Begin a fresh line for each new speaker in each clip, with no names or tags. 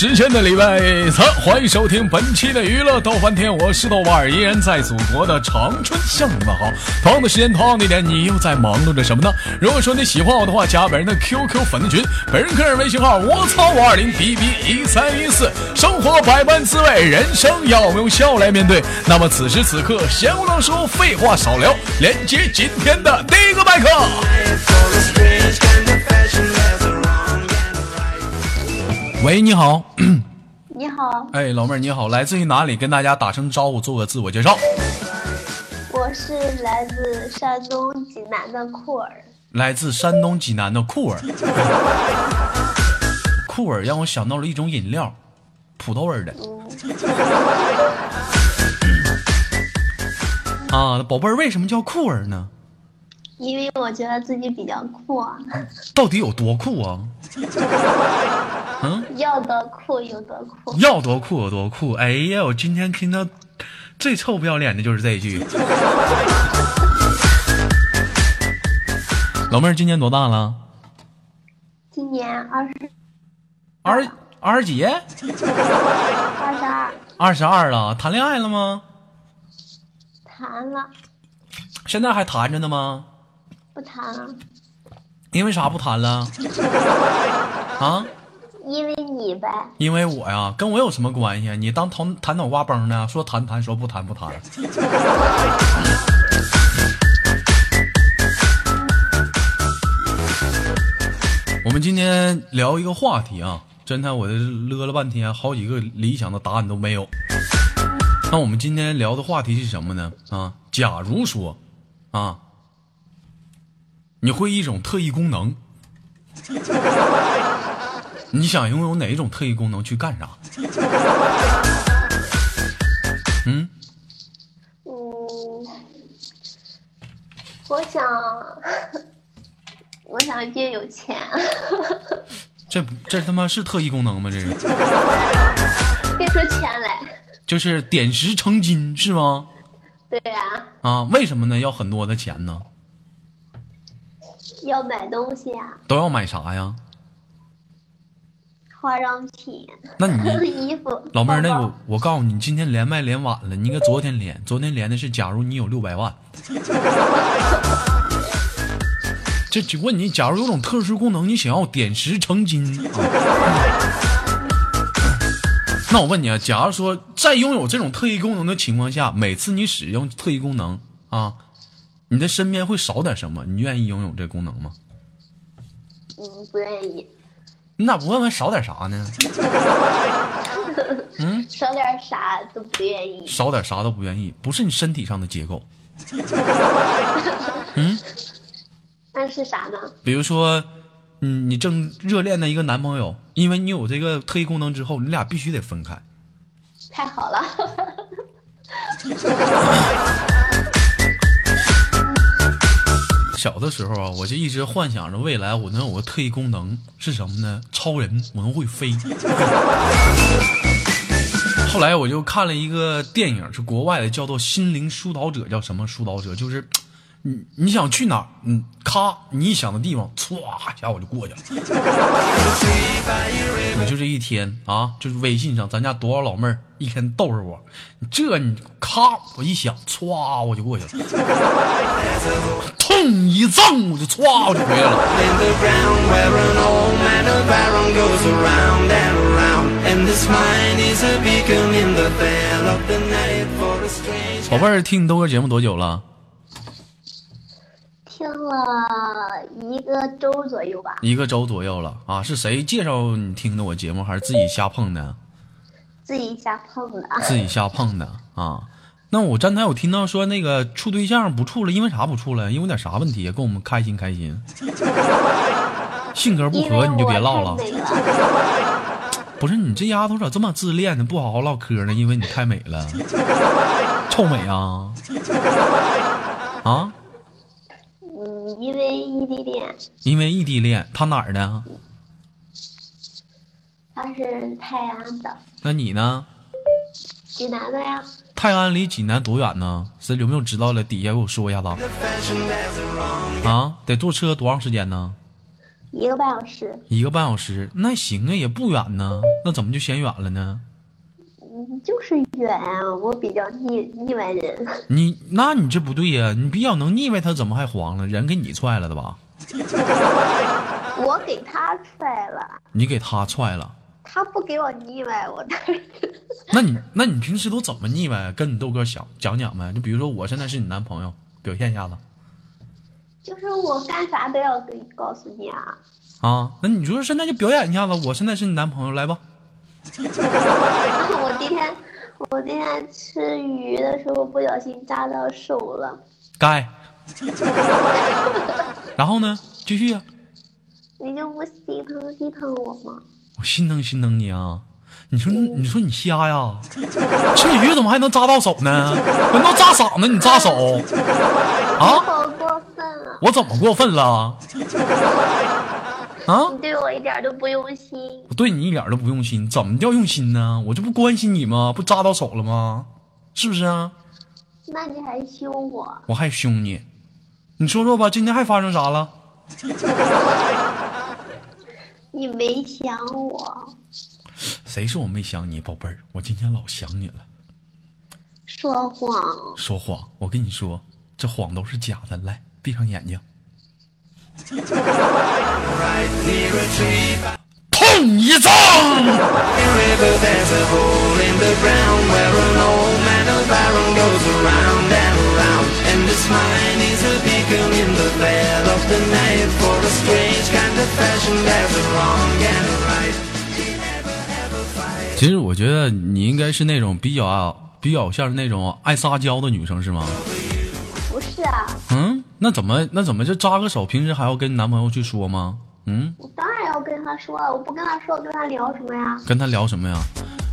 时间的礼拜三，欢迎收听本期的娱乐逗翻天，我是豆瓣儿，依然在祖国的长春向你们好。同样的时间，同样的地点，你又在忙碌着什么呢？如果说你喜欢我的话，加本人的 QQ 粉丝群，本人个人微信号：我操五二零 B B 一三一四。生活百般滋味，人生要我们用笑来面对。那么此时此刻，闲话少说，废话少聊，连接今天的第一个麦克。喂，你好。
你好，
哎，老妹儿你好，来自于哪里？跟大家打声招呼，做个自我介绍。
我是来自山东济南的酷儿。
来自山东济南的酷儿，酷儿让我想到了一种饮料，葡萄味儿的。啊，宝贝儿，为什么叫酷儿呢？
因为我觉得自己比较酷啊，
到底有多酷啊？
要多酷有多酷。
要多酷有多酷。哎呀，我今天听到最臭不要脸的就是这一句。老妹儿今年多大了？
今年二十
二二十几？
二十二，
二十二了，谈恋爱了吗？
谈了
现在还谈着呢吗？
不谈了？
因为啥不谈了？啊？
因为你呗。
因为我呀，跟我有什么关系啊？你当头弹脑瓜崩呢？说谈谈，说不谈不谈。我们今天聊一个话题啊，真的，我这勒了半天，好几个理想的答案都没有。那我们今天聊的话题是什么呢？啊，假如说，啊，你会一种特异功能，你想拥有哪一种特异功能去干啥？嗯，
嗯，我想，我想变有钱。
这这他妈是特异功能吗？这是
别说钱来。
就是点石成金是吗？
对呀、
啊，为什么呢？要很多的钱呢？
要买东西啊、
都要买啥呀？
化妆品、
那你
衣服。
老妹儿，那我我告诉你，今天连麦连晚了，你应该昨天连，昨天连的是假如你有六百万。这就问你，假如有种特殊功能，你想要点石成金啊？那我问你啊，假如说在拥有这种特异功能的情况下，每次你使用特异功能啊，你的身边会少点什么？你愿意拥有这功能吗？
嗯，不愿意，
你咋不问问少点啥呢？
嗯少点啥都不愿意。
少点啥都不愿意，不是你身体上的结构。
嗯那是啥呢？
比如说，嗯，你正热恋的一个男朋友，因为你有这个特异功能之后，你俩必须得分开。
太好了，
小的时候啊，我就一直幻想着未来我能有个特异功能是什么呢？超人，我能会飞。后来我就看了一个电影，是国外的，叫做《心灵疏导者》，叫什么疏导者？就是你你想去哪儿，嗯，咔，你一想的地方，歘一下我就过去了。我就这一天啊，就是微信上咱家多少老妹儿一天逗着我，这你咔，我一想，歘我就过去了，痛一赠我就歘我就回来了。宝贝儿，听你豆哥节目多久了？
听了一个周左右吧，
一个周左右了啊。是谁介绍你听的我节目，还是自己瞎碰的？
自己瞎碰的。
自己瞎碰的啊。那我刚才我听到说那个处对象不处了，因为啥不处了？因为点啥问题？跟我们开心开心。性格不合你就别唠了 不是你这丫头咋这么自恋呢？不好好唠嗑呢？因为你太美了，臭美啊！啊，
嗯，因为异地恋，
因为异地恋，他哪儿的？
他是泰安的，
那你呢？
济南的呀，
泰安离济南多远呢？是有没有知道的？底下给我说一下子.啊！得坐车多长时间呢？
一个半小时。
一个半小时，那行啊，也不远呢。那怎么就嫌远了呢？
嗯，就是远啊，我比较腻腻歪人。
你那你这不对呀、你比较能腻歪他，怎么还黄了？人给你踹了的吧？
我给他踹了，
你给他踹了。
他不给我腻歪，我这
那你那你平时都怎么腻歪？跟你豆哥讲讲讲呗。就比如说我现在是你男朋友，表现一下子
就是我干啥都要跟告诉你啊。
啊。那你说现在就表演一下子，我现在是你男朋友，来吧。
我今天我今天吃鱼的时候不小心扎到手了，
该。然后呢？继续啊。
你就不心疼心疼我吗？
我心疼心疼你啊！你说你说你瞎呀？吃鱼怎么还能扎到手呢？人都扎嗓子，你扎手 啊？
好过分啊！
我怎么过分了？啊
你？对我一点都不用心。
我对你一点都不用心，怎么叫用心呢？我这不关心你吗？不扎到手了吗？是不是啊？
那你还凶我？
我还凶你，你说说吧，今天还发生啥了？
你没想我，
谁说我没想你，宝贝儿？我今天老想你了。
说谎。
说谎，我跟你说，这谎都是假的。来，闭上眼睛。痛一其实，我觉得你应该是那种比较啊，比较像是那种爱撒娇的女生，是吗？那怎么那怎么就扎个手？平时还要跟男朋友去说吗？嗯，
我当然要跟他说了，我不跟他说，我跟他聊什么呀？
跟他聊什么呀？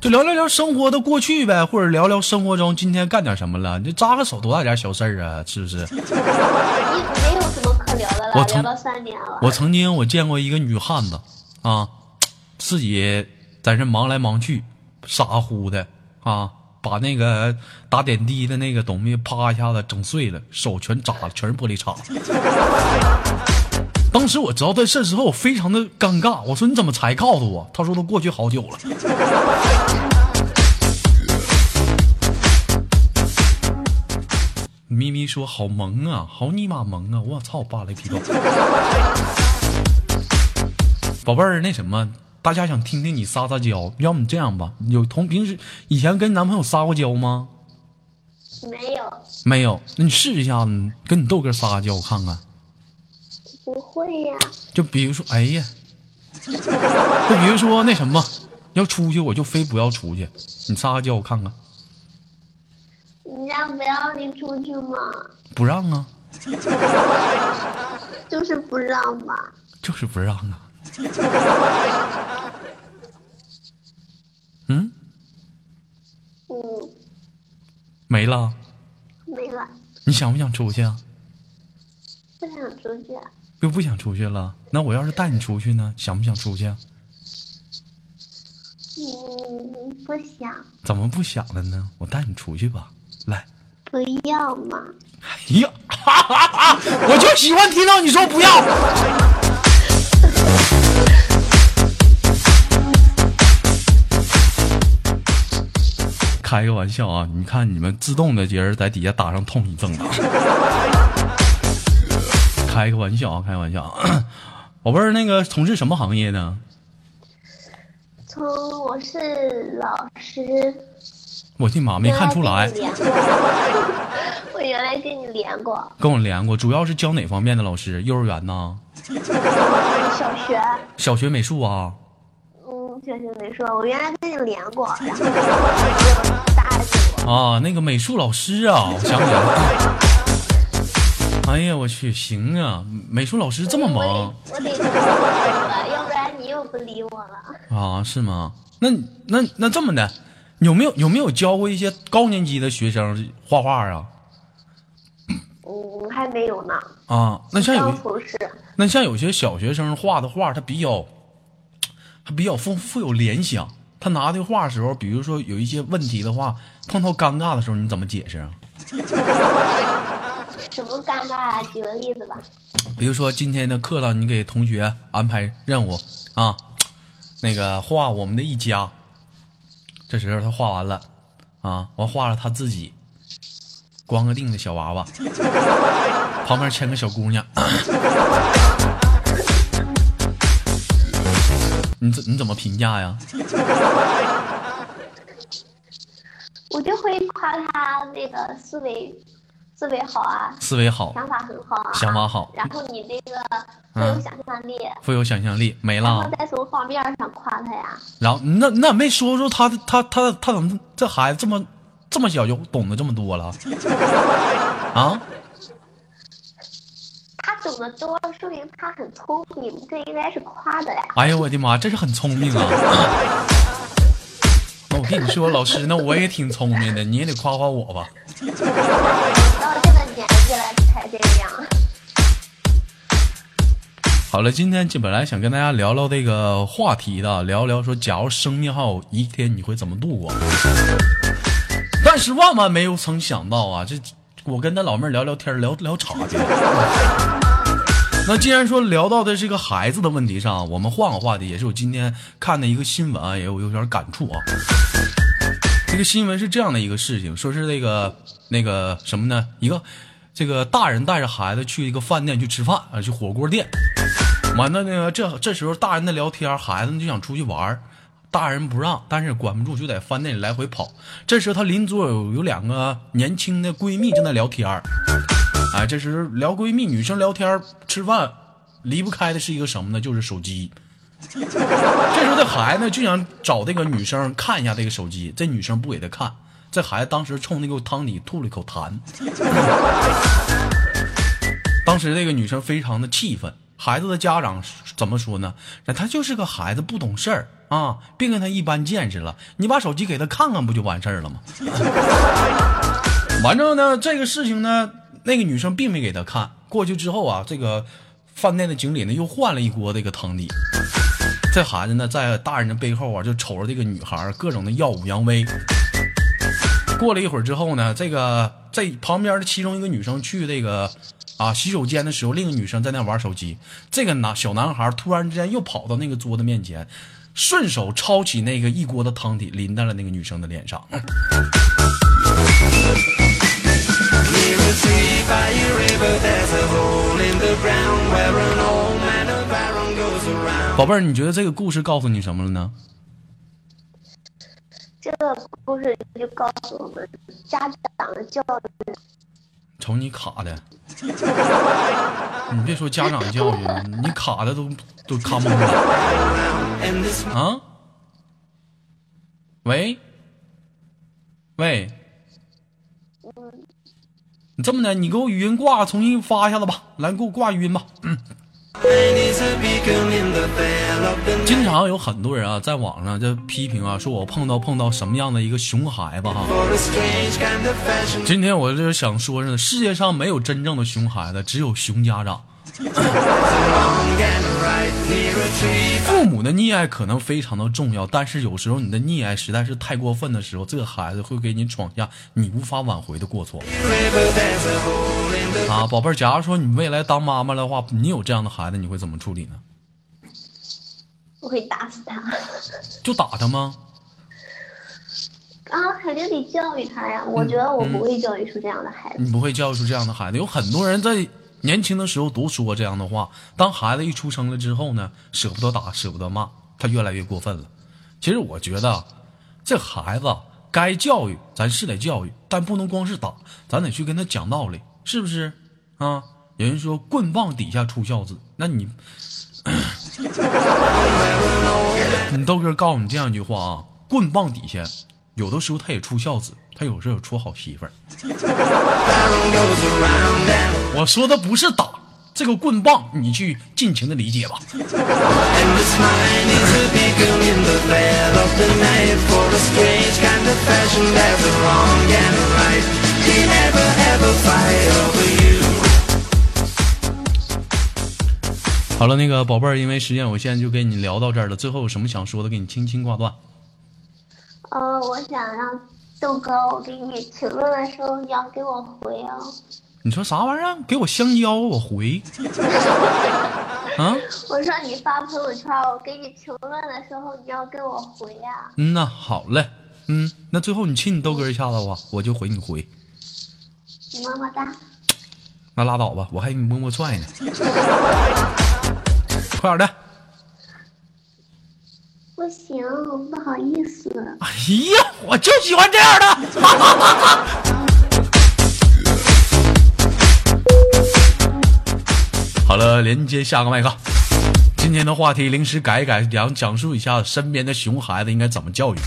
就聊聊聊生活的过去呗，或者聊聊生活中今天干点什么了。你这扎个手多大点小事儿啊，是不是？
没有什么可聊的了，
我
聊到三点了。
我曾经我见过一个女汉子啊，自己在这忙来忙去，傻乎的啊，把那个打点滴的那个东西啪一下子整碎了，手全扎了，全是玻璃碴。当时我知道这事之后，我非常的尴尬。我说你怎么才告诉我？他说都过去好久了。咪咪说好萌啊，好尼玛萌啊！我操，扒雷皮豆。宝贝儿，那什么，大家想听听你撒撒娇，要么这样吧，有同平时以前跟男朋友撒过娇吗？
没有，
没有，那你试一下子，跟你豆哥撒个娇，我看看。
不会呀、
就比如说，哎呀，就比如说那什么，要出去我就非不要出去，你撒个娇我看看，
人家不让你出去吗？
不让啊，
就是不让吧。
就是不让啊。嗯，
嗯，
没了，
没了，
你想不想出去啊？
不想出去。
又不想出去了，那我要是带你出去呢？想不想出去啊？
嗯，不想，
怎么不想了呢？我带你出去吧，来。
不要嘛。
哎呀，哈哈哈！我就喜欢听到你说不要。开个玩笑啊！你看你们自动的节儿在底下打上痛一症啊！开个玩笑啊，开个玩笑啊！宝贝儿，那个从事什么行业呢？
从我是老师，
我的妈，没看出来，
我原来跟你连过，
跟我连过，主要是教哪方面的老师？幼儿园呐？
小学，
小学美术啊？
嗯，小学美术，我原来跟你连过。
啊，那个美术老师啊，我 想起来了。哎呀，我去，行啊，美术老师这么忙
我得我要不然你又不理我了。
啊？是吗？那那那这么的，有没有有没有教过一些高年级的学生画画啊？
我，还没有呢。
啊，那像有那像有些小学生画的画，他比较，他比较丰富有联想。他拿的画的时候，比如说有一些问题的话，碰到尴尬的时候，你怎么解释啊？
什么尴尬啊？举个例子吧。
比如说今天的课上，你给同学安排任务啊，那个画我们的一家。这时候他画完了，啊，完画了他自己，光个腚的小娃娃，旁边牵个小姑娘。你怎你怎么评价呀？
我就会夸他那个思维思维好啊，
思维好，
想法很好啊，
想法好
然后你这个富有想象力，
富有想象力，没
然后
了。
再从画面上夸他呀。
然后那那没说说他他他他怎么这孩子这么这么小就懂得这么多了 啊？
他懂得多，说明他很聪明，这应该是夸的呀。
哎呦我的妈，这是很聪明啊！那 我跟你说，老师，那我也挺聪明的，你也得夸夸我吧。
到这个年纪了才这样。
好了，今天就本来想跟大家聊聊这个话题的，聊聊说，假如生命还有一天，你会怎么度过？但是万万没有曾想到啊，这我跟他老妹儿聊聊天，聊聊岔去了。那既然说聊到的是个孩子的问题上，我们换个话题，也是我今天看的一个新闻啊，也有有点感触啊。这个新闻是这样的一个事情，说是那个那个什么呢？一个这个大人带着孩子去一个饭店去吃饭啊，去火锅店。完了那个这这时候大人在聊天，孩子就想出去玩大人不让，但是管不住，就在饭店里来回跑。这时候他邻桌有有两个年轻的闺蜜正在聊天哎，这时候聊闺蜜，女生聊天吃饭离不开的是一个什么呢？就是手机。这时候这孩子就想找这个女生看一下这个手机，这女生不给他看，这孩子当时冲那个汤底吐了一口痰。当时这个女生非常的气愤，孩子的家长怎么说呢？那他就是个孩子，不懂事儿啊，别跟他一般见识了。你把手机给他看看，不就完事儿了吗？完之后呢，这个事情呢，那个女生并没给他看。过去之后啊，这个饭店的经理呢又换了一锅这个汤底。这孩子呢，在大人的背后啊，就瞅着这个女孩各种的耀武扬威。过了一会儿之后呢，这个在旁边的其中一个女生去这个啊洗手间的时候，另一个女生在那玩手机。这个男小男孩突然之间又跑到那个桌子面前，顺手抄起那个一锅的汤底淋在了那个女生的脸上。宝贝儿，你觉得这个故事告诉你什么了呢？
这个故事就告诉我们，家长的教育。
瞅你卡的，你别说家长教育，你卡的都都卡懵了啊！喂，喂，这么的，你给我语音挂，重新发一下子吧。来，给我挂语音吧。嗯，经常有很多人啊，在网上就批评啊，说我碰到碰到什么样的一个熊孩子哈。今天我就是想说呢，世界上没有真正的熊孩子，只有熊家长。父母的溺爱可能非常的重要，但是有时候你的溺爱实在是太过分的时候，这个孩子会给你闯下你无法挽回的过错 啊，宝贝儿。假如说你未来当妈妈的话，你有这样的孩子，你会怎么处理呢？
我会打死他。
就打他吗？
啊，肯定得教育他呀！我觉得我不会教育出这样的孩子。
你不会教育出这样的孩子。有很多人在年轻的时候都说这样的话，当孩子一出生了之后呢，舍不得打，舍不得骂，他越来越过分了。其实我觉得，这孩子该教育，咱是得教育，但不能光是打，咱得去跟他讲道理，是不是？啊，有人说棍棒底下出孝子，那你，你豆哥告诉你这样一句话啊，棍棒底下有的时候他也出孝子，他有时候出好媳妇儿。我说的不是打这个棍棒，你去尽情的理解吧。好了，那个宝贝儿，因为时间有限，就跟你聊到这儿了。最后有什么想说的，给你轻轻挂断。
呃，我想让豆哥，我给你评论的时候你要给我回啊。
你说啥玩意儿？给我香蕉，我回。啊，
我说你发朋友圈，我给你评论的时候，你要给我回呀、
嗯呐，好嘞，嗯，那最后你亲你豆哥一下子吧，我就回你回。
你么么哒。
那拉倒吧，我还给你摸摸踹呢。快点的！
不行，我不好意思。
哎呀，我就喜欢这样的。好了，连接下个麦克。今天的话题临时改一改，讲讲述一下身边的熊孩子应该怎么教育。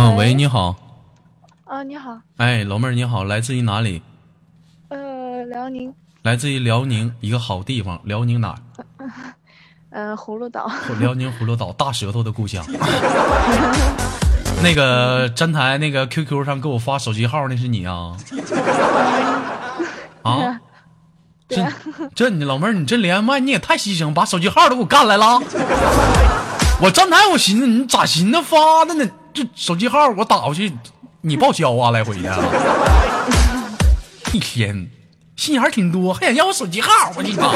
啊，喂，你好，
啊，你好，
哎，老妹儿你好，来自于哪里？
呃，辽宁，
来自于辽宁一个好地方，辽宁哪儿？
呃，葫芦岛，
辽宁葫芦岛，大舌头的故乡。那个站台那个 QQ 上给我发手机号，那是你啊？啊？这这你老妹儿，你这连麦你也太牺牲，把手机号都给我干来了。我站台我寻思你咋寻思发的呢？这手机号我打过去，你报销啊，来回的。一天心眼挺多，还想要我手机号，我你妈！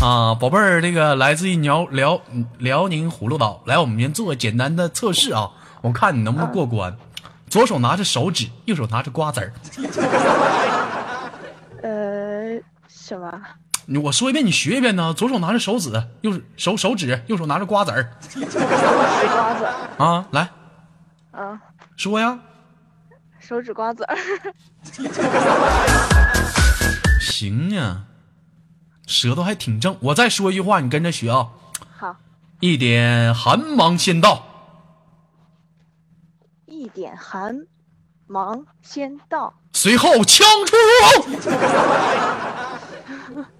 啊，宝贝儿，这个来自于辽辽辽宁葫芦岛，来，我们先做个简单的测试啊，我看你能不能过关。左手拿着手指，右手拿着瓜子儿。
呃，什么？
你我说一遍，你学一遍呢。左手拿着手指，右手手手指，右手拿着瓜子儿。
瓜子，
啊，来
啊，
说呀。
手指瓜子儿，
行呀，舌头还挺正。我再说一句话，你跟着学啊。
好，
一点寒芒先到，
一点寒芒先到，
随后枪出如龙。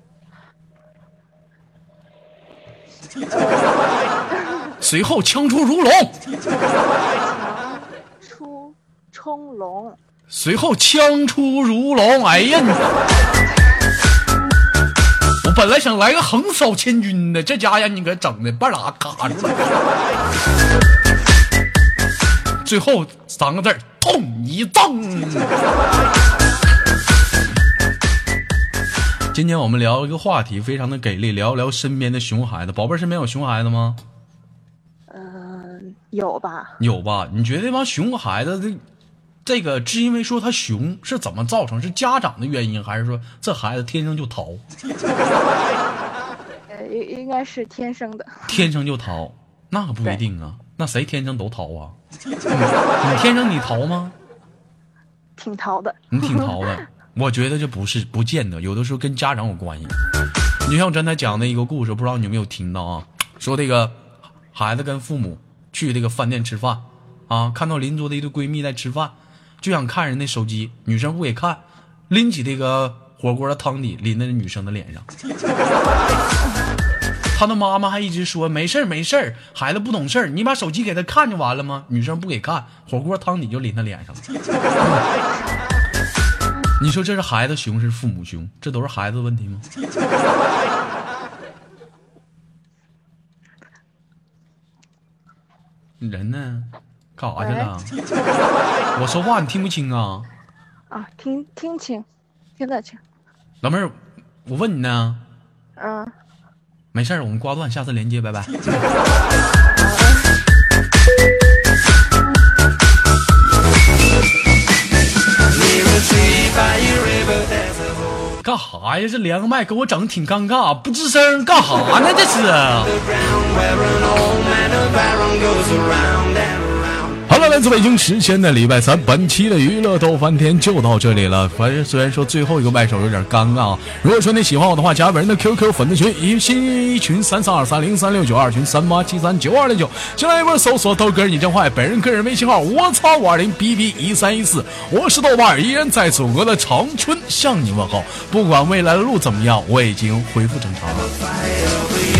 随后枪出如龙，
出冲龙，
随后枪出如龙。哎呀，你我本来想来个横扫千军的，这家伙让你给整的半拉卡住了。最后三个字儿痛一赠。今天我们聊一个话题，非常的给力，聊聊身边的熊孩子。宝贝儿身边有熊孩子吗？
嗯、有吧？
有吧？你觉得这帮熊孩子这这个，是因为说他熊是怎么造成？是家长的原因，还是说这孩子天生就淘，
呃，应应该是天生的，
天生就淘？那可不一定啊。那谁天生都淘啊？你你天生你淘吗？
挺淘的。
你挺淘的。我觉得这不是不见得，有的时候跟家长有关系。你像我刚才讲的一个故事，不知道你有没有听到啊？说这个孩子跟父母去这个饭店吃饭啊，看到邻桌的一对闺蜜在吃饭，就想看人家手机，女生不给看，拎起这个火锅的汤底淋在女生的脸上。他的妈妈还一直说没事儿没事儿，孩子不懂事儿，你把手机给他看就完了吗？女生不给看，火锅汤底就淋他脸上了。你说这是孩子熊是父母熊？这都是孩子的问题吗？你 人呢？干啥去了？我说话你听不清啊？
啊，听听清，听得清。
老妹儿，我问你呢。
嗯、
没事儿，我们挂断，下次连接，拜拜。干哈呀？这连个麦给我整的挺尴尬，不吱声，干哈呢？这是。来自北京时间的礼拜三，本期的娱乐逗翻天就到这里了。反正虽然说最后一个麦手有点尴尬啊，如果说你喜欢我的话，加本人的 QQ 粉丝群，一新群三三二三零三六九，二群三八七三九二零九，进来一波搜索豆哥你真坏，本人个人微信号我操五二零 bb 一三一四，我是豆瓣，依然在祖国的长春向你问好。不管未来的路怎么样，我已经恢复正常了。